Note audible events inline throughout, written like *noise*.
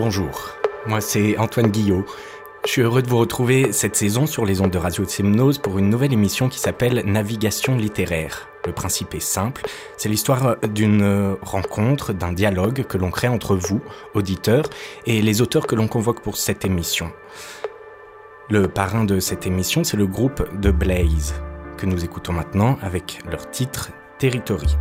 Bonjour, moi c'est Antoine Guillot. Je suis heureux de vous retrouver cette saison sur les ondes de Radio Semnose pour une nouvelle émission qui s'appelle Navigation littéraire. Le principe est simple, c'est l'histoire d'une rencontre, d'un dialogue que l'on crée entre vous, auditeurs, et les auteurs que l'on convoque pour cette émission. Le parrain de cette émission, c'est le groupe The Blaze, que nous écoutons maintenant avec leur titre Territory.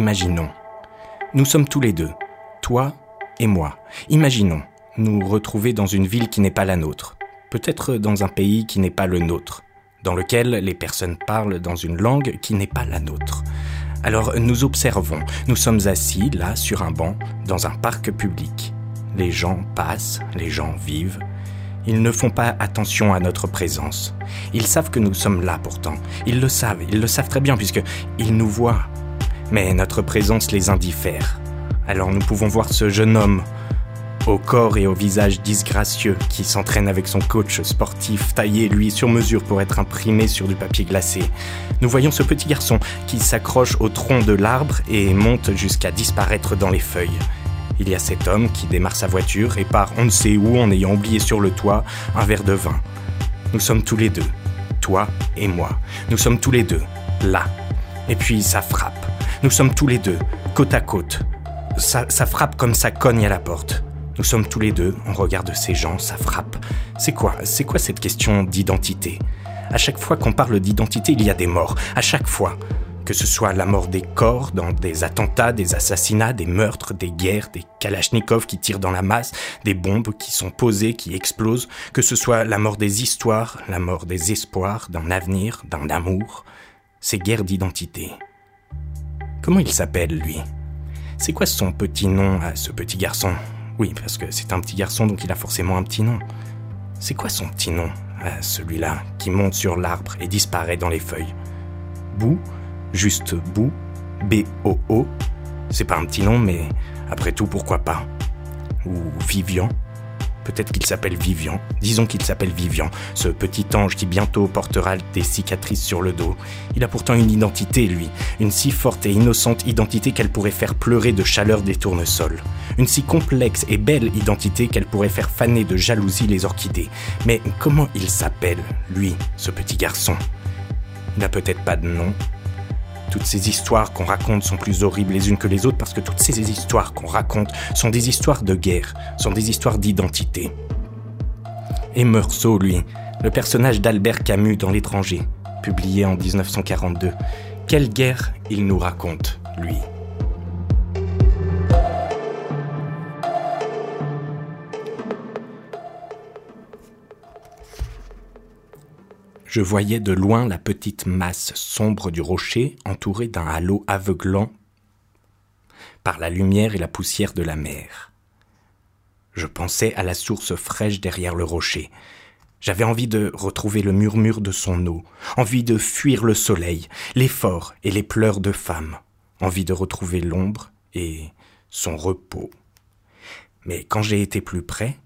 Imaginons. Nous sommes tous les deux, toi et moi. Imaginons nous retrouver dans une ville qui n'est pas la nôtre, peut-être dans un pays qui n'est pas le nôtre, dans lequel les personnes parlent dans une langue qui n'est pas la nôtre. Alors nous observons, nous sommes assis là sur un banc dans un parc public. Les gens passent, les gens vivent. Ils ne font pas attention à notre présence. Ils savent que nous sommes là pourtant. Ils le savent, ils le savent très bien puisque ils nous voient, mais notre présence les indiffère. Alors nous pouvons voir ce jeune homme, au corps et au visage disgracieux, qui s'entraîne avec son coach sportif taillé lui sur mesure pour être imprimé sur du papier glacé. Nous voyons ce petit garçon qui s'accroche au tronc de l'arbre et monte jusqu'à disparaître dans les feuilles. Il y a cet homme qui démarre sa voiture et part on ne sait où en ayant oublié sur le toit un verre de vin. Nous sommes tous les deux, toi et moi. Nous sommes tous les deux, là. Et puis ça frappe. Nous sommes tous les deux, côte à côte. Ça, ça frappe comme ça cogne à la porte. Nous sommes tous les deux, on regarde ces gens, ça frappe. C'est quoi C'est quoi cette question d'identité? À chaque fois qu'on parle d'identité, il y a des morts. À chaque fois. Que ce soit la mort des corps dans des attentats, des assassinats, des meurtres, des guerres, des kalachnikovs qui tirent dans la masse, des bombes qui sont posées, qui explosent, que ce soit la mort des histoires, la mort des espoirs, d'un avenir, d'un amour, ces guerres d'identité. Comment il s'appelle, lui? C'est quoi son petit nom à ce petit garçon? Oui, parce que c'est un petit garçon, donc il a forcément un petit nom. C'est quoi son petit nom à celui-là qui monte sur l'arbre et disparaît dans les feuilles? Bou Juste Bou B-O-O C'est pas un petit nom, mais après tout, pourquoi pas? Ou Vivian Peut-être qu'il s'appelle Vivian. Disons qu'il s'appelle Vivian, ce petit ange qui bientôt portera des cicatrices sur le dos. Il a pourtant une identité, lui. Une si forte et innocente identité qu'elle pourrait faire pleurer de chaleur des tournesols. Une si complexe et belle identité qu'elle pourrait faire faner de jalousie les orchidées. Mais comment il s'appelle, lui, ce petit garçon? Il n'a peut-être pas de nom, toutes ces histoires qu'on raconte sont plus horribles les unes que les autres parce que toutes ces histoires qu'on raconte sont des histoires de guerre, sont des histoires d'identité. Et Meursault, lui, le personnage d'Albert Camus dans L'étranger, publié en 1942, quelle guerre il nous raconte, lui Je voyais de loin la petite masse sombre du rocher entourée d'un halo aveuglant par la lumière et la poussière de la mer. Je pensais à la source fraîche derrière le rocher. J'avais envie de retrouver le murmure de son eau, envie de fuir le soleil, l'effort et les pleurs de femme, envie de retrouver l'ombre et son repos. Mais quand j'ai été plus près,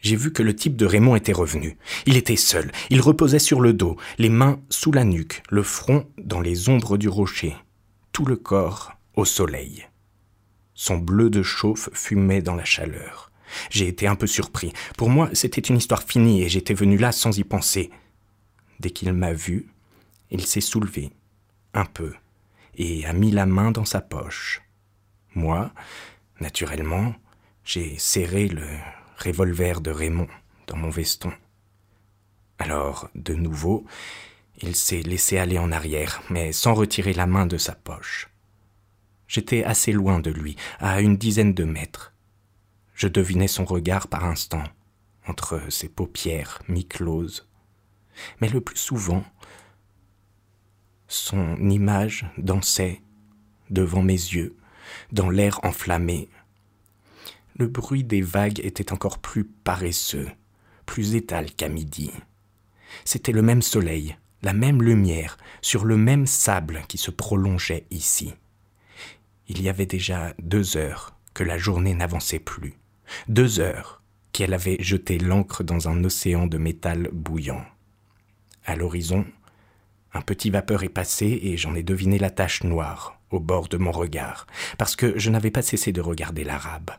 j'ai vu que le type de Raymond était revenu. Il était seul, il reposait sur le dos, les mains sous la nuque, le front dans les ombres du rocher, tout le corps au soleil. Son bleu de chauffe fumait dans la chaleur. J'ai été un peu surpris. Pour moi, c'était une histoire finie et j'étais venu là sans y penser. Dès qu'il m'a vu, il s'est soulevé, un peu, et a mis la main dans sa poche. Moi, naturellement, j'ai serré le revolver de Raymond dans mon veston. Alors, de nouveau, il s'est laissé aller en arrière, mais sans retirer la main de sa poche. J'étais assez loin de lui, à une dizaine de mètres. Je devinais son regard par instant, entre ses paupières mi-closes. Mais le plus souvent, son image dansait devant mes yeux, dans l'air enflammé, le bruit des vagues était encore plus paresseux, plus étal qu'à midi. C'était le même soleil, la même lumière, sur le même sable qui se prolongeait ici. Il y avait déjà deux heures que la journée n'avançait plus, deux heures qu'elle avait jeté l'encre dans un océan de métal bouillant. À l'horizon, un petit vapeur est passé et j'en ai deviné la tache noire au bord de mon regard, parce que je n'avais pas cessé de regarder l'arabe.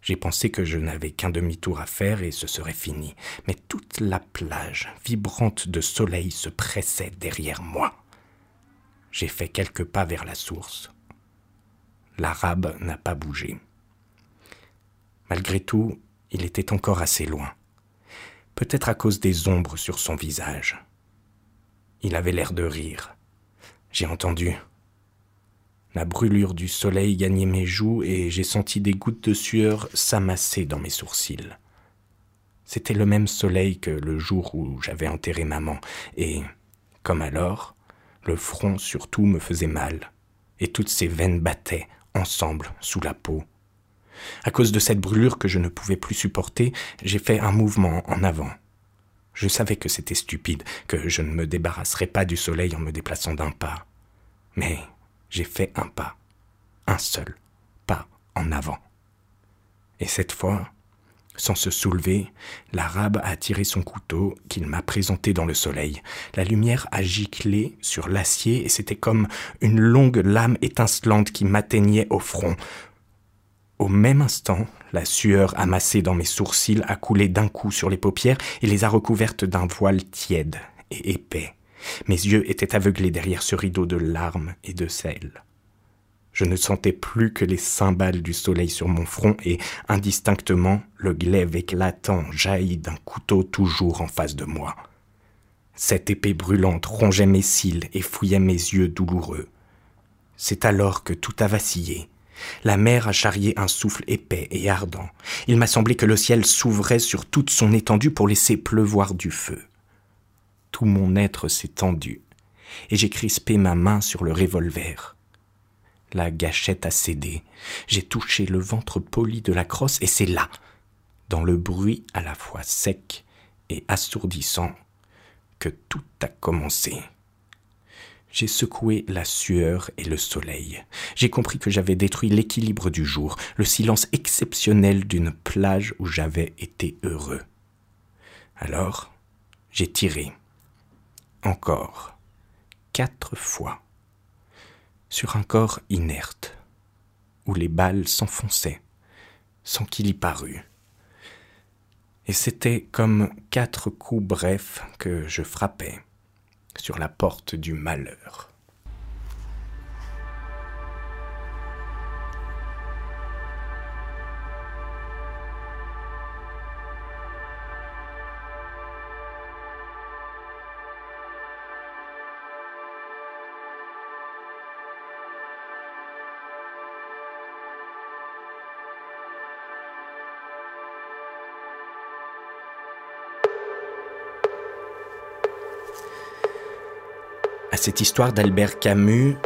J'ai pensé que je n'avais qu'un demi-tour à faire et ce serait fini, mais toute la plage, vibrante de soleil, se pressait derrière moi. J'ai fait quelques pas vers la source. L'arabe n'a pas bougé. Malgré tout, il était encore assez loin, peut-être à cause des ombres sur son visage. Il avait l'air de rire. J'ai entendu la brûlure du soleil gagnait mes joues et j'ai senti des gouttes de sueur s'amasser dans mes sourcils. C'était le même soleil que le jour où j'avais enterré maman, et, comme alors, le front surtout me faisait mal, et toutes ses veines battaient ensemble sous la peau. À cause de cette brûlure que je ne pouvais plus supporter, j'ai fait un mouvement en avant. Je savais que c'était stupide, que je ne me débarrasserais pas du soleil en me déplaçant d'un pas. Mais j'ai fait un pas, un seul pas en avant. Et cette fois, sans se soulever, l'arabe a tiré son couteau qu'il m'a présenté dans le soleil. La lumière a giclé sur l'acier et c'était comme une longue lame étincelante qui m'atteignait au front. Au même instant, la sueur amassée dans mes sourcils a coulé d'un coup sur les paupières et les a recouvertes d'un voile tiède et épais. Mes yeux étaient aveuglés derrière ce rideau de larmes et de sel. Je ne sentais plus que les cymbales du soleil sur mon front et, indistinctement, le glaive éclatant jaillit d'un couteau toujours en face de moi. Cette épée brûlante rongeait mes cils et fouillait mes yeux douloureux. C'est alors que tout a vacillé. La mer a charrié un souffle épais et ardent. Il m'a semblé que le ciel s'ouvrait sur toute son étendue pour laisser pleuvoir du feu tout mon être s'est tendu, et j'ai crispé ma main sur le revolver. La gâchette a cédé, j'ai touché le ventre poli de la crosse, et c'est là, dans le bruit à la fois sec et assourdissant, que tout a commencé. J'ai secoué la sueur et le soleil. J'ai compris que j'avais détruit l'équilibre du jour, le silence exceptionnel d'une plage où j'avais été heureux. Alors, j'ai tiré encore, quatre fois, sur un corps inerte, où les balles s'enfonçaient, sans qu'il y parût. Et c'était comme quatre coups brefs que je frappais sur la porte du malheur. Cette histoire d'Albert Camus,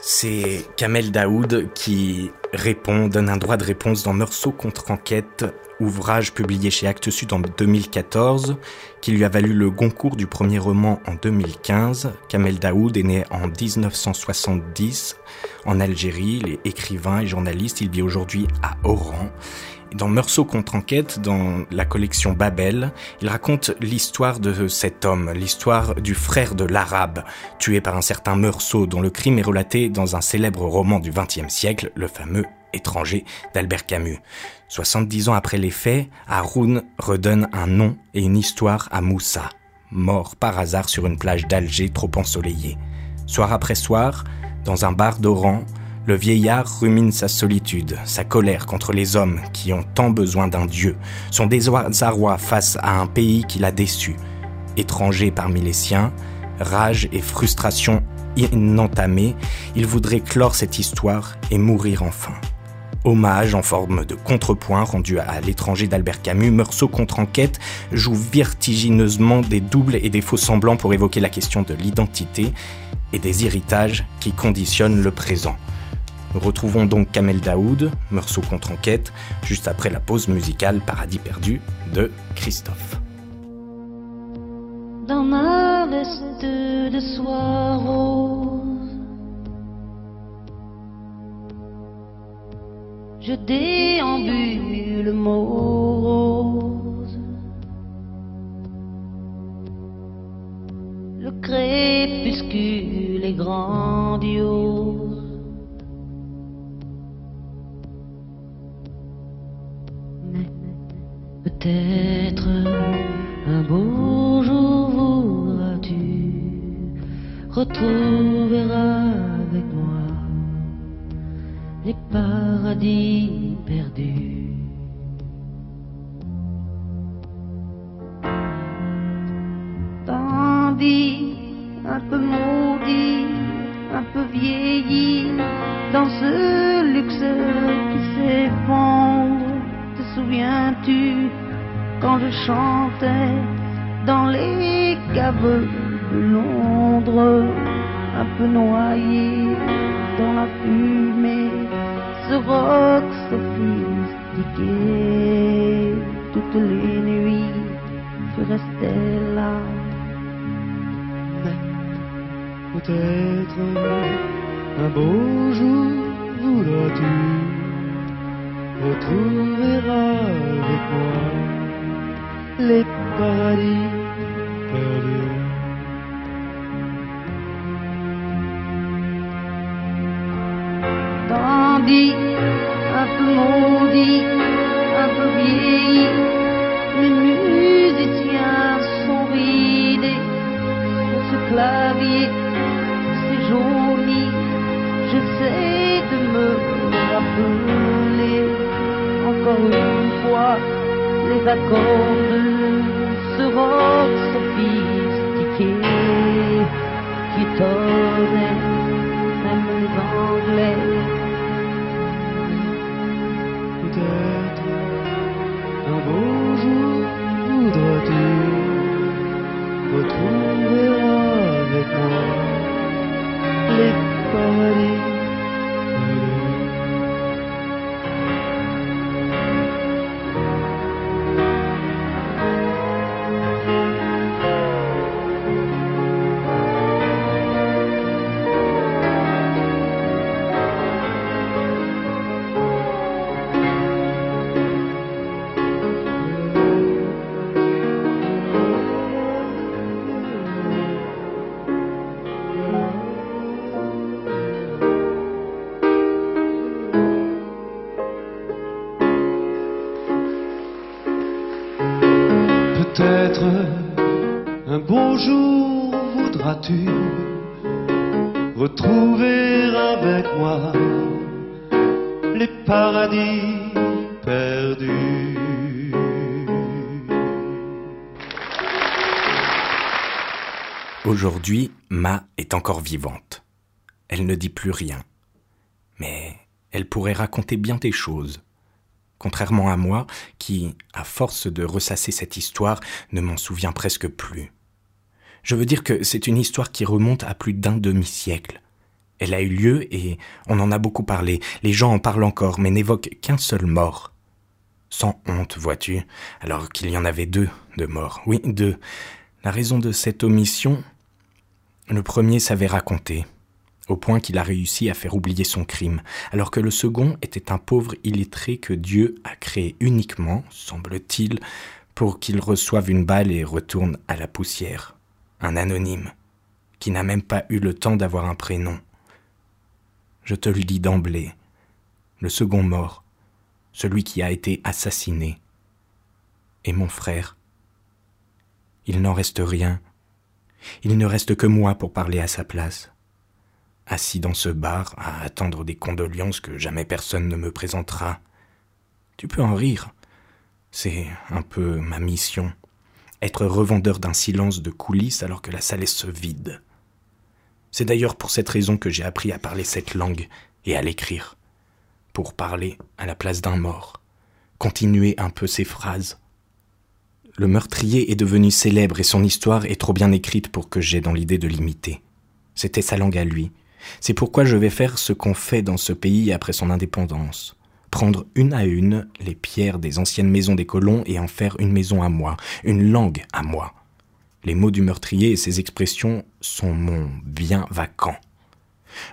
c'est Kamel Daoud qui répond, donne un droit de réponse dans Meursault contre enquête, ouvrage publié chez Actes Sud en 2014, qui lui a valu le Goncourt du premier roman en 2015. Kamel Daoud est né en 1970 en Algérie, il est écrivain et journaliste, il vit aujourd'hui à Oran. Dans Meursault contre enquête, dans la collection Babel, il raconte l'histoire de cet homme, l'histoire du frère de l'arabe, tué par un certain Meursault, dont le crime est relaté dans un célèbre roman du XXe siècle, le fameux Étranger d'Albert Camus. 70 ans après les faits, Haroun redonne un nom et une histoire à Moussa, mort par hasard sur une plage d'Alger trop ensoleillée. Soir après soir, dans un bar d'Oran, le vieillard rumine sa solitude, sa colère contre les hommes qui ont tant besoin d'un Dieu, son désarroi face à un pays qui l'a déçu. Étranger parmi les siens, rage et frustration inentamées, il voudrait clore cette histoire et mourir enfin. Hommage en forme de contrepoint rendu à l'étranger d'Albert Camus, Meursault contre-enquête joue vertigineusement des doubles et des faux semblants pour évoquer la question de l'identité et des héritages qui conditionnent le présent. Retrouvons donc Kamel Daoud, Meursault contre-enquête, juste après la pause musicale Paradis perdu de Christophe. Dans ma veste de rose, je déambule morose. Le crépuscule est grandiose. Mais peut-être un beau jour voudras-tu retrouver avec moi les pas paradis perdus. Tandis un peu maudit, un peu vieilli dans ce luxe qui s'effondre. Te souviens-tu quand je chantais dans les caves de Londres, un peu noyé dans la fumée, ce rock sophistiqué, toutes les nuits, je restais là. Peut-être un beau jour voudras-tu retrouver avec moi les paradis perdus. Les musiciens sont ridés sur ce clavier, c'est jauni. J'essaie de me rappeler encore une fois les accords Aujourd'hui, Ma est encore vivante. Elle ne dit plus rien. Mais elle pourrait raconter bien des choses. Contrairement à moi, qui, à force de ressasser cette histoire, ne m'en souviens presque plus. Je veux dire que c'est une histoire qui remonte à plus d'un demi-siècle. Elle a eu lieu et on en a beaucoup parlé. Les gens en parlent encore, mais n'évoquent qu'un seul mort. Sans honte, vois-tu, alors qu'il y en avait deux de morts. Oui, deux. La raison de cette omission Le premier savait raconter, au point qu'il a réussi à faire oublier son crime, alors que le second était un pauvre illettré que Dieu a créé uniquement, semble-t-il, pour qu'il reçoive une balle et retourne à la poussière. Un anonyme, qui n'a même pas eu le temps d'avoir un prénom. Je te le dis d'emblée, le second mort, celui qui a été assassiné, est mon frère. Il n'en reste rien. Il ne reste que moi pour parler à sa place. Assis dans ce bar à attendre des condoléances que jamais personne ne me présentera. Tu peux en rire. C'est un peu ma mission. Être revendeur d'un silence de coulisses alors que la salle se vide. C'est d'ailleurs pour cette raison que j'ai appris à parler cette langue et à l'écrire. Pour parler à la place d'un mort. Continuer un peu ses phrases. Le meurtrier est devenu célèbre et son histoire est trop bien écrite pour que j'aie dans l'idée de l'imiter. C'était sa langue à lui. C'est pourquoi je vais faire ce qu'on fait dans ce pays après son indépendance. Prendre une à une les pierres des anciennes maisons des colons et en faire une maison à moi, une langue à moi. Les mots du meurtrier et ses expressions sont mon bien vacant.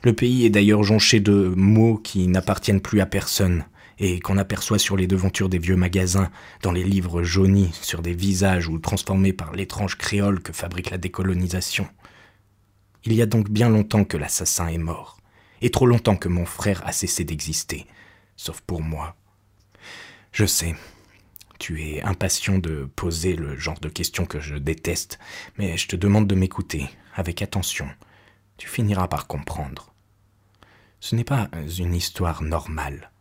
Le pays est d'ailleurs jonché de mots qui n'appartiennent plus à personne et qu'on aperçoit sur les devantures des vieux magasins, dans les livres jaunis sur des visages ou transformés par l'étrange créole que fabrique la décolonisation. Il y a donc bien longtemps que l'assassin est mort, et trop longtemps que mon frère a cessé d'exister, sauf pour moi. Je sais, Tu es impatient de poser le genre de questions que je déteste, mais je te demande de m'écouter, avec attention. Tu finiras par comprendre. Ce n'est pas une histoire normale.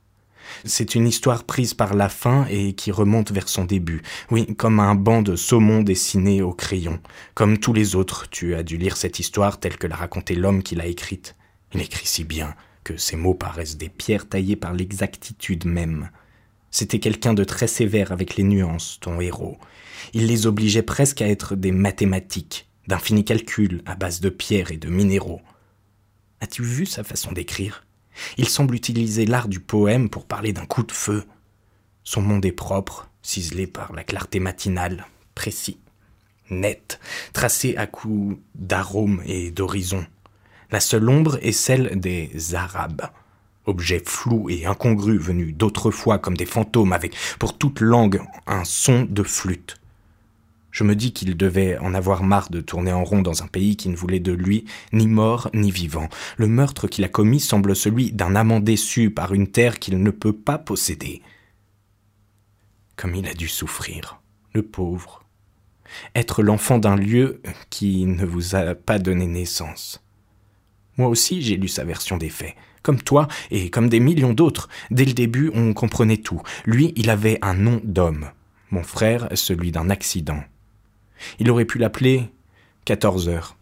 C'est une histoire prise par la fin et qui remonte vers son début. Oui, comme un banc de saumon dessiné au crayon. Comme tous les autres, tu as dû lire cette histoire telle que l'a racontée l'homme qui l'a écrite. Il écrit si bien que ses mots paraissent des pierres taillées par l'exactitude même. C'était quelqu'un de très sévère avec les nuances, ton héros. Il les obligeait presque à être des mathématiques, d'infinis calculs à base de pierres et de minéraux. As-tu vu sa façon d'écrire? Il semble utiliser l'art du poème pour parler d'un coup de feu. Son monde est propre, ciselé par la clarté matinale, précis, net, tracé à coups d'arômes et d'horizons. La seule ombre est celle des Arabes, objets flous et incongrus venus d'autrefois comme des fantômes avec pour toute langue un son de flûte. Je me dis qu'il devait en avoir marre de tourner en rond dans un pays qui ne voulait de lui ni mort ni vivant. Le meurtre qu'il a commis semble celui d'un amant déçu par une terre qu'il ne peut pas posséder. Comme il a dû souffrir, le pauvre. Être l'enfant d'un lieu qui ne vous a pas donné naissance. Moi aussi j'ai lu sa version des faits. Comme toi et comme des millions d'autres, dès le début on comprenait tout. Lui, il avait un nom d'homme. Mon frère, celui d'un accident. Il aurait pu l'appeler 14 heures,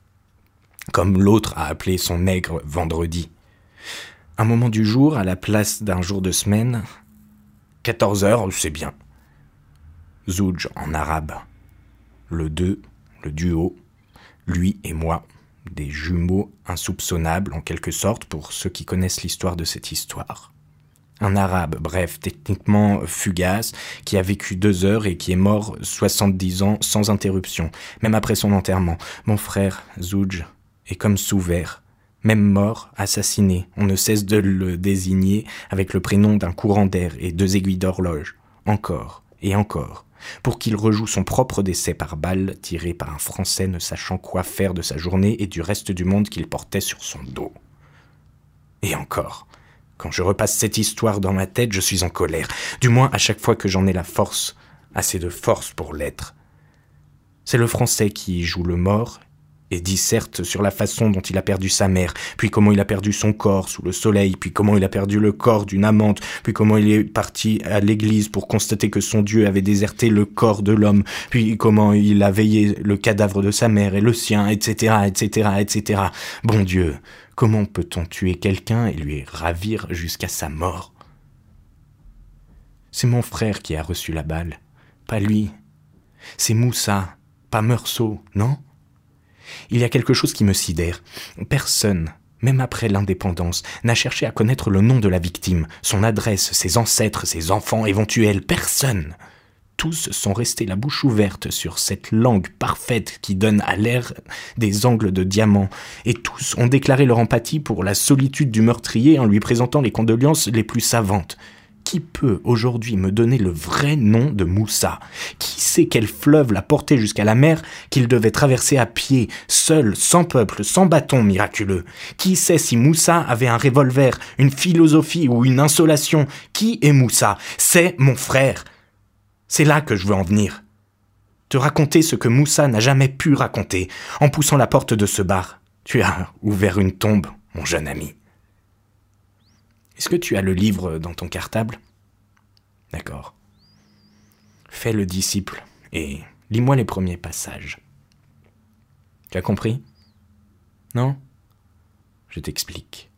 comme l'autre a appelé son nègre vendredi. Un moment du jour à la place d'un jour de semaine, 14 heures, c'est bien. Zouj en arabe. Le deux, le duo, lui et moi, des jumeaux insoupçonnables en quelque sorte pour ceux qui connaissent l'histoire de cette histoire. Un arabe, bref, techniquement fugace, qui a vécu deux heures et qui est mort 70 ans sans interruption, même après son enterrement. Mon frère, Zouj, est comme sous verre. Même mort, assassiné, on ne cesse de le désigner avec le prénom d'un courant d'air et deux aiguilles d'horloge. Encore et encore pour qu'il rejoue son propre décès par balle tiré par un Français ne sachant quoi faire de sa journée et du reste du monde qu'il portait sur son dos. Et encore, quand je repasse cette histoire dans ma tête, je suis en colère, du moins à chaque fois que j'en ai la force, assez de force pour l'être. C'est le Français qui joue le mort et disserte sur la façon dont il a perdu sa mère, puis comment il a perdu son corps sous le soleil, puis comment il a perdu le corps d'une amante, puis comment il est parti à l'église pour constater que son Dieu avait déserté le corps de l'homme, puis comment il a veillé le cadavre de sa mère et le sien, etc., etc., etc. Bon Dieu, comment peut-on tuer quelqu'un et lui ravir jusqu'à sa mort? C'est mon frère qui a reçu la balle, pas lui. C'est Moussa, pas Meursault, non? Il y a quelque chose qui me sidère. Personne, même après l'indépendance, n'a cherché à connaître le nom de la victime, son adresse, ses ancêtres, ses enfants éventuels. Personne. Tous sont restés la bouche ouverte sur cette langue parfaite qui donne à l'air des angles de diamant, et tous ont déclaré leur empathie pour la solitude du meurtrier en lui présentant les condoléances les plus savantes. Qui peut aujourd'hui me donner le vrai nom de Moussa? Qui sait quel fleuve l'a porté jusqu'à la mer qu'il devait traverser à pied, seul, sans peuple, sans bâton miraculeux? Qui sait si Moussa avait un revolver, une philosophie ou une insolation? Qui est Moussa? C'est mon frère. C'est là que je veux en venir. Te raconter ce que Moussa n'a jamais pu raconter en poussant la porte de ce bar. Tu as ouvert une tombe, mon jeune ami. Est-ce que tu as le livre dans ton cartable? D'accord. Fais le disciple et lis-moi les premiers passages. Tu as compris? Non? Je t'explique.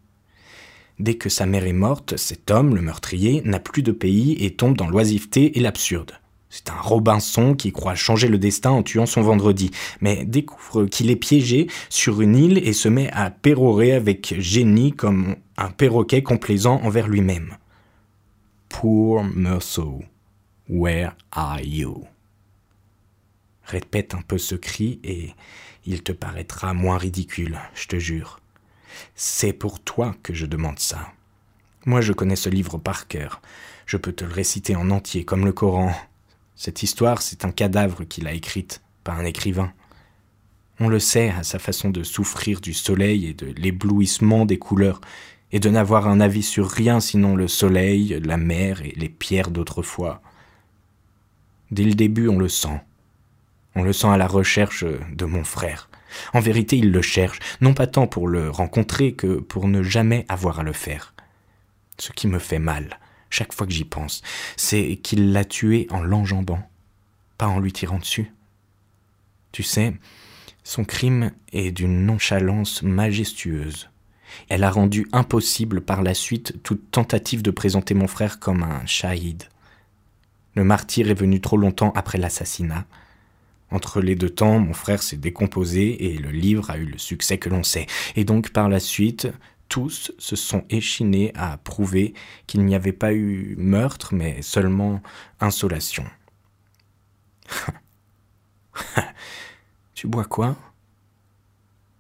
Dès que sa mère est morte, cet homme, le meurtrier, n'a plus de pays et tombe dans l'oisiveté et l'absurde. C'est un Robinson qui croit changer le destin en tuant son vendredi, mais découvre qu'il est piégé sur une île et se met à pérorer avec génie comme un perroquet complaisant envers lui-même. Poor Merceau, where are you? Répète un peu ce cri et il te paraîtra moins ridicule, je te jure. C'est pour toi que je demande ça. Moi je connais ce livre par cœur. Je peux te le réciter en entier comme le Coran. Cette histoire, c'est un cadavre qu'il a écrite, pas un écrivain. On le sait à sa façon de souffrir du soleil et de l'éblouissement des couleurs, et de n'avoir un avis sur rien sinon le soleil, la mer et les pierres d'autrefois. Dès le début, on le sent. On le sent à la recherche de mon frère. En vérité, il le cherche, non pas tant pour le rencontrer que pour ne jamais avoir à le faire. Ce qui me fait mal, chaque fois que j'y pense, c'est qu'il l'a tué en l'enjambant, pas en lui tirant dessus. Tu sais, son crime est d'une nonchalance majestueuse. Elle a rendu impossible par la suite toute tentative de présenter mon frère comme un shahid. Le martyr est venu trop longtemps après l'assassinat. Entre les deux temps, mon frère s'est décomposé et le livre a eu le succès que l'on sait. Et donc par la suite, tous se sont échinés à prouver qu'il n'y avait pas eu meurtre, mais seulement insolation. *laughs* tu bois quoi?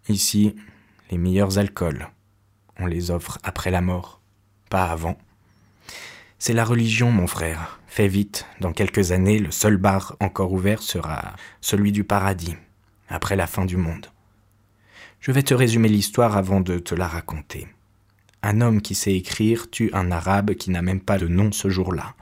Ici, les meilleurs alcools. On les offre après la mort, pas avant. C'est la religion, mon frère. Fais vite, dans quelques années, le seul bar encore ouvert sera celui du paradis, après la fin du monde. Je vais te résumer l'histoire avant de te la raconter. Un homme qui sait écrire tue un arabe qui n'a même pas de nom ce jour-là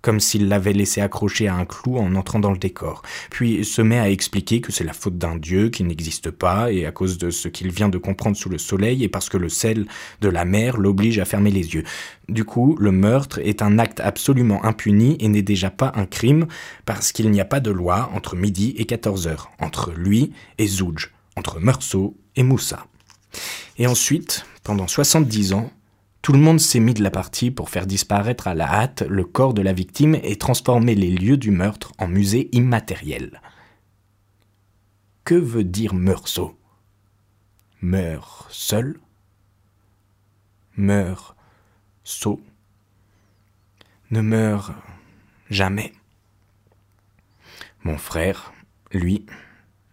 comme s'il l'avait laissé accrocher à un clou en entrant dans le décor, puis se met à expliquer que c'est la faute d'un dieu qui n'existe pas, et à cause de ce qu'il vient de comprendre sous le soleil, et parce que le sel de la mer l'oblige à fermer les yeux. Du coup, le meurtre est un acte absolument impuni et n'est déjà pas un crime, parce qu'il n'y a pas de loi entre midi et 14 heures, entre lui et Zouj, entre Meursault et Moussa. Et ensuite, pendant 70 ans, tout le monde s'est mis de la partie pour faire disparaître à la hâte le corps de la victime et transformer les lieux du meurtre en musée immatériel. Que veut dire Meursault? Meurt seul? Meurt sot? Ne meurt jamais? Mon frère, lui,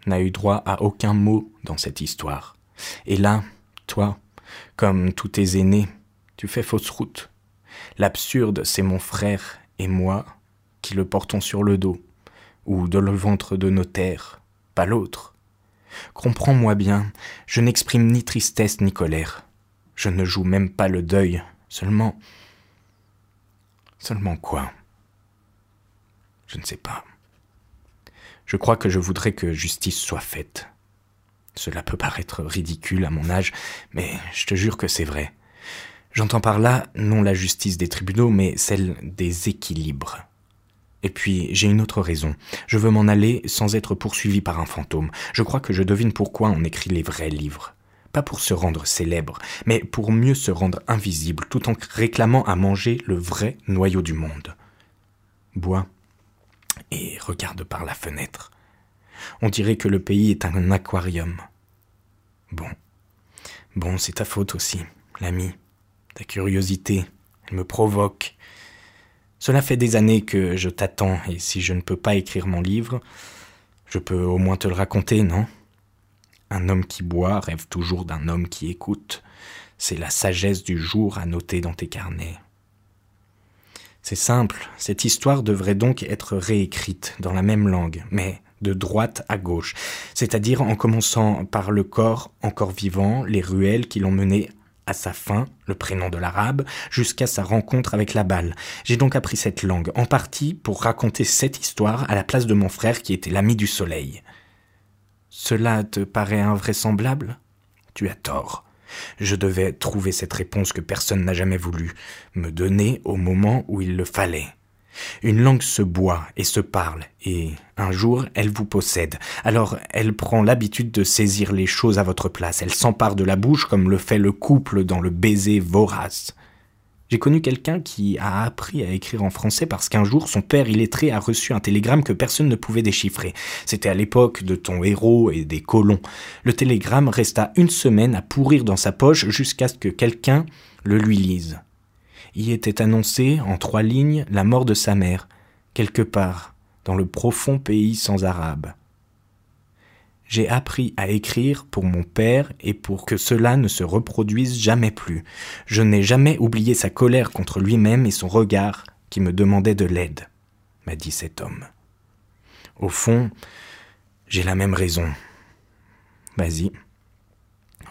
n'a eu droit à aucun mot dans cette histoire. Et là, toi, comme tous tes aînés, tu fais fausse route. L'absurde, c'est mon frère et moi qui le portons sur le dos, ou dans le ventre de nos terres, pas l'autre. Comprends-moi bien, je n'exprime ni tristesse ni colère. Je ne joue même pas le deuil, seulement. Seulement quoi? Je ne sais pas. Je crois que je voudrais que justice soit faite. Cela peut paraître ridicule à mon âge, mais je te jure que c'est vrai. J'entends par là non la justice des tribunaux, mais celle des équilibres. Et puis, j'ai une autre raison. Je veux m'en aller sans être poursuivi par un fantôme. Je crois que je devine pourquoi on écrit les vrais livres. Pas pour se rendre célèbre, mais pour mieux se rendre invisible, tout en réclamant à manger le vrai noyau du monde. Bois et regarde par la fenêtre. On dirait que le pays est un aquarium. Bon. Bon, c'est ta faute aussi, l'ami. Ta curiosité, elle me provoque. Cela fait des années que je t'attends, et si je ne peux pas écrire mon livre, je peux au moins te le raconter, non? Un homme qui boit rêve toujours d'un homme qui écoute. C'est la sagesse du jour à noter dans tes carnets. C'est simple, cette histoire devrait donc être réécrite dans la même langue, mais de droite à gauche, c'est-à-dire en commençant par le corps encore vivant, les ruelles qui l'ont mené à sa fin, le prénom de l'arabe, jusqu'à sa rencontre avec la balle. J'ai donc appris cette langue, en partie pour raconter cette histoire à la place de mon frère qui était l'ami du soleil. Cela te paraît invraisemblable? Tu as tort. Je devais trouver cette réponse que personne n'a jamais voulu me donner au moment où il le fallait. Une langue se boit et se parle, et un jour elle vous possède. Alors elle prend l'habitude de saisir les choses à votre place. Elle s'empare de la bouche comme le fait le couple dans le baiser vorace. J'ai connu quelqu'un qui a appris à écrire en français parce qu'un jour son père illettré a reçu un télégramme que personne ne pouvait déchiffrer. C'était à l'époque de ton héros et des colons. Le télégramme resta une semaine à pourrir dans sa poche jusqu'à ce que quelqu'un le lui lise y était annoncé, en trois lignes, la mort de sa mère, quelque part, dans le profond pays sans arabe. J'ai appris à écrire pour mon père et pour que cela ne se reproduise jamais plus. Je n'ai jamais oublié sa colère contre lui-même et son regard qui me demandait de l'aide, m'a dit cet homme. Au fond, j'ai la même raison. Vas-y,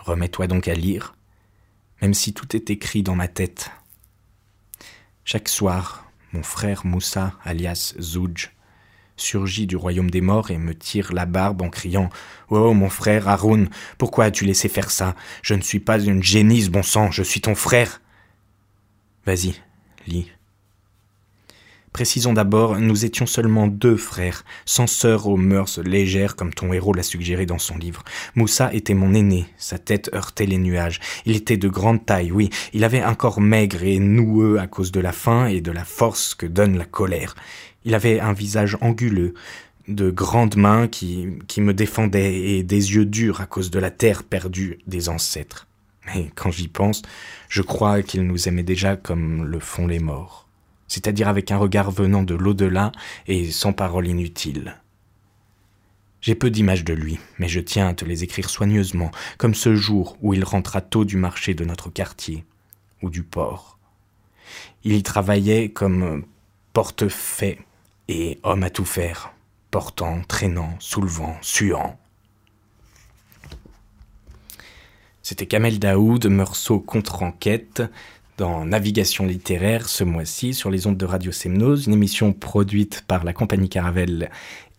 remets-toi donc à lire, même si tout est écrit dans ma tête. Chaque soir, mon frère Moussa, alias Zouj, surgit du royaume des morts et me tire la barbe en criant Oh, mon frère Haroun, pourquoi as-tu laissé faire ça? Je ne suis pas une génisse, bon sang, je suis ton frère. Vas-y, lis. Précisons d'abord, nous étions seulement deux frères, sans sœur aux mœurs légères comme ton héros l'a suggéré dans son livre. Moussa était mon aîné, sa tête heurtait les nuages. Il était de grande taille, oui, il avait un corps maigre et noueux à cause de la faim et de la force que donne la colère. Il avait un visage anguleux, de grandes mains qui, me défendaient et des yeux durs à cause de la terre perdue des ancêtres. Mais quand j'y pense, je crois qu'il nous aimait déjà comme le font les morts c'est-à-dire avec un regard venant de l'au-delà et sans parole inutile. J'ai peu d'images de lui, mais je tiens à te les écrire soigneusement, comme ce jour où il rentra tôt du marché de notre quartier, ou du port. Il y travaillait comme porte-fait et homme à tout faire, portant, traînant, soulevant, suant. C'était Kamel Daoud, Meursault contre-enquête, dans Navigation littéraire ce mois-ci sur les ondes de Radio Semnose, une émission produite par la compagnie Caravelle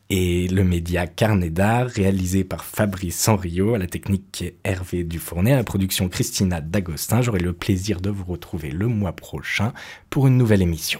et le média Carnet d'Art, réalisé par Fabrice Sanrio, à la technique Hervé Dufournet, à la production Christina D'Agostin. J'aurai le plaisir de vous retrouver le mois prochain pour une nouvelle émission.